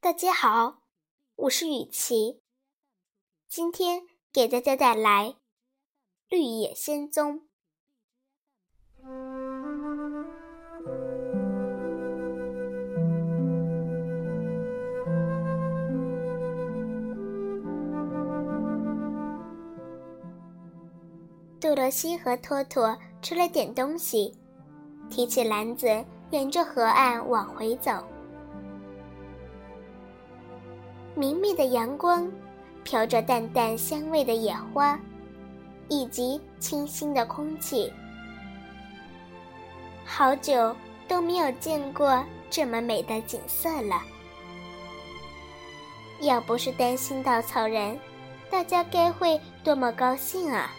大家好，我是雨琪，今天给大家带来《绿野仙踪》。杜罗西和托托吃了点东西，提起篮子，沿着河岸往回走。明媚的阳光，飘着淡淡香味的野花，以及清新的空气。好久都没有见过这么美的景色了。要不是担心稻草人，大家该会多么高兴啊！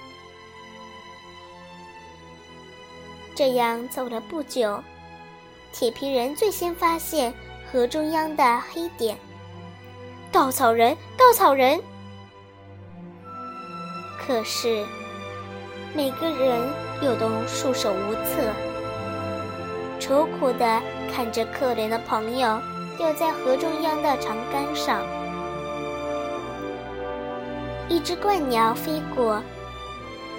这样走了不久，铁皮人最先发现河中央的黑点。稻草人，稻草人。可是，每个人又都束手无策，愁苦的看着可怜的朋友掉在河中央的长杆上。一只鹳鸟飞过，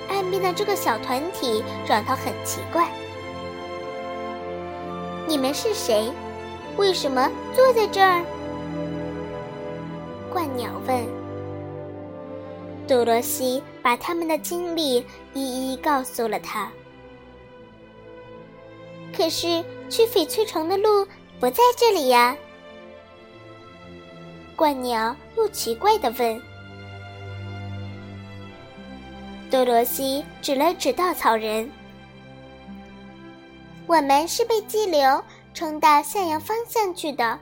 岸边的这个小团体让他很奇怪：“你们是谁？为什么坐在这儿？”鹳鸟问：“多罗西把他们的经历一一告诉了他。可是去翡翠城的路不在这里呀。”鹳鸟又奇怪的问。多罗西指了指稻草人：“我们是被激流冲到向阳方向去的。”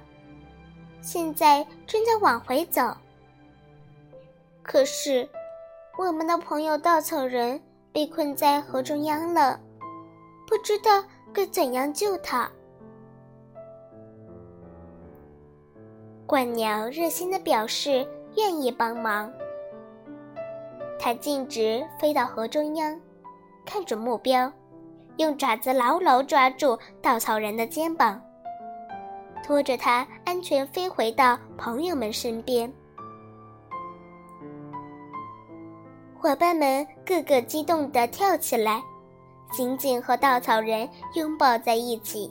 现在正在往回走，可是我们的朋友稻草人被困在河中央了，不知道该怎样救他。鹳鸟热心的表示愿意帮忙，它径直飞到河中央，看准目标，用爪子牢牢抓住稻草人的肩膀。拖着它安全飞回到朋友们身边，伙伴们个个激动地跳起来，紧紧和稻草人拥抱在一起。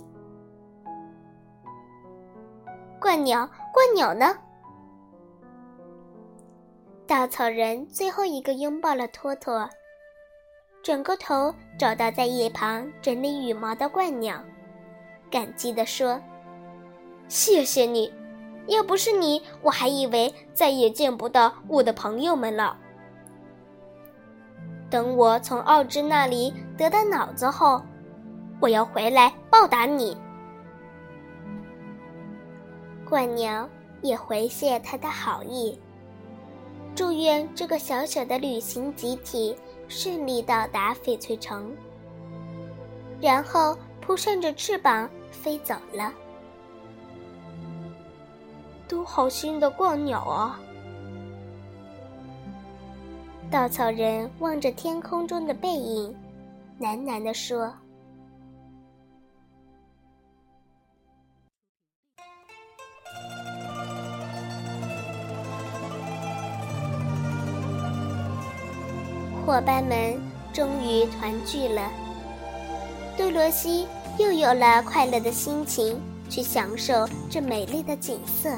鹳鸟，鹳鸟呢？稻草人最后一个拥抱了托托，转过头找到在一旁整理羽毛的鹳鸟，感激地说。谢谢你，要不是你，我还以为再也见不到我的朋友们了。等我从奥芝那里得到脑子后，我要回来报答你。鹳鸟也回谢他的好意，祝愿这个小小的旅行集体顺利到达翡翠城，然后扑扇着翅膀飞走了。都好心的逛鸟啊！稻草人望着天空中的背影，喃喃地说：“伙伴们终于团聚了，多罗西又有了快乐的心情，去享受这美丽的景色。”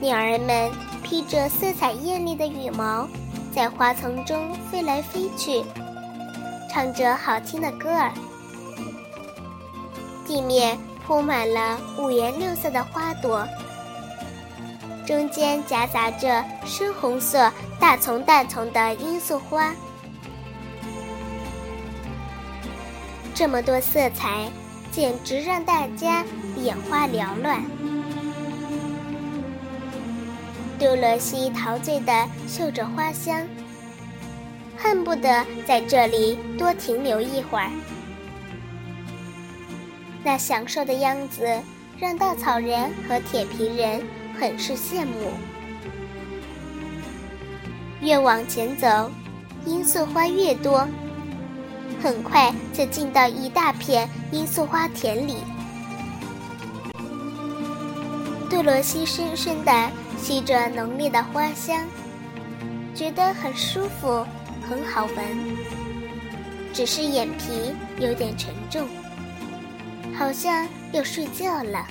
鸟儿们披着色彩艳丽的羽毛，在花丛中飞来飞去，唱着好听的歌儿。地面铺满了五颜六色的花朵，中间夹杂着深红色大丛大丛的罂粟花。这么多色彩，简直让大家眼花缭乱。杜罗西陶醉的嗅着花香，恨不得在这里多停留一会儿。那享受的样子让稻草人和铁皮人很是羡慕。越往前走，罂粟花越多，很快就进到一大片罂粟花田里。杜罗西深深地吸着浓烈的花香，觉得很舒服，很好闻。只是眼皮有点沉重，好像要睡觉了。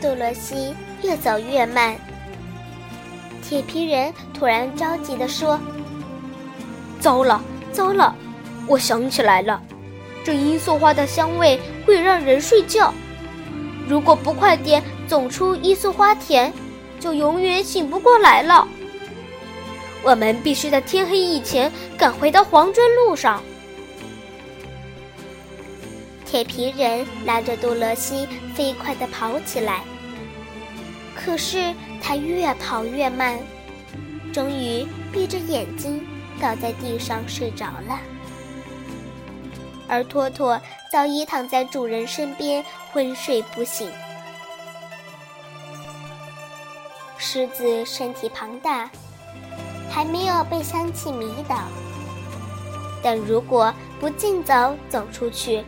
杜罗西越走越慢。铁皮人突然着急地说：“糟了，糟了！我想起来了，这罂粟花的香味会让人睡觉。如果不快点走出罂粟花田，就永远醒不过来了。我们必须在天黑以前赶回到黄砖路上。”铁皮人拉着杜乐西飞快地跑起来。可是他越跑越慢，终于闭着眼睛倒在地上睡着了。而托托早已躺在主人身边昏睡不醒。狮子身体庞大，还没有被香气迷倒，但如果不尽早走出去，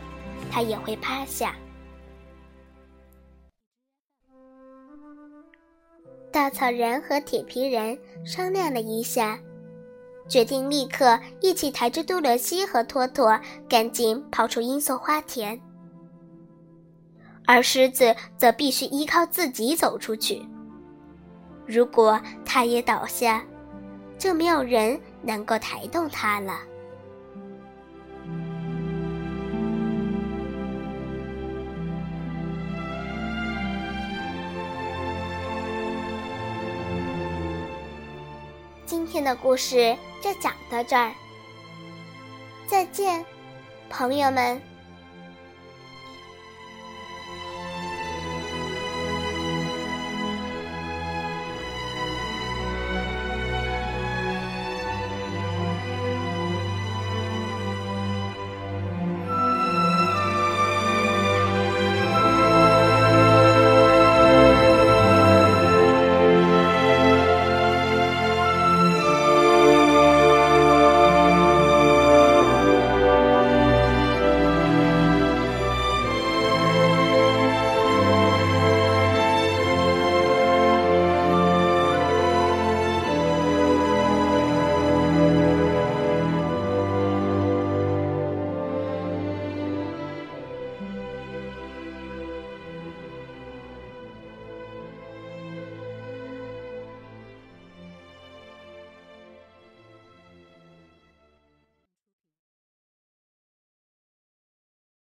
它也会趴下。稻草人和铁皮人商量了一下，决定立刻一起抬着杜乐西和托托赶紧跑出罂粟花田，而狮子则必须依靠自己走出去。如果它也倒下，就没有人能够抬动它了。今天的故事就讲到这儿，再见，朋友们。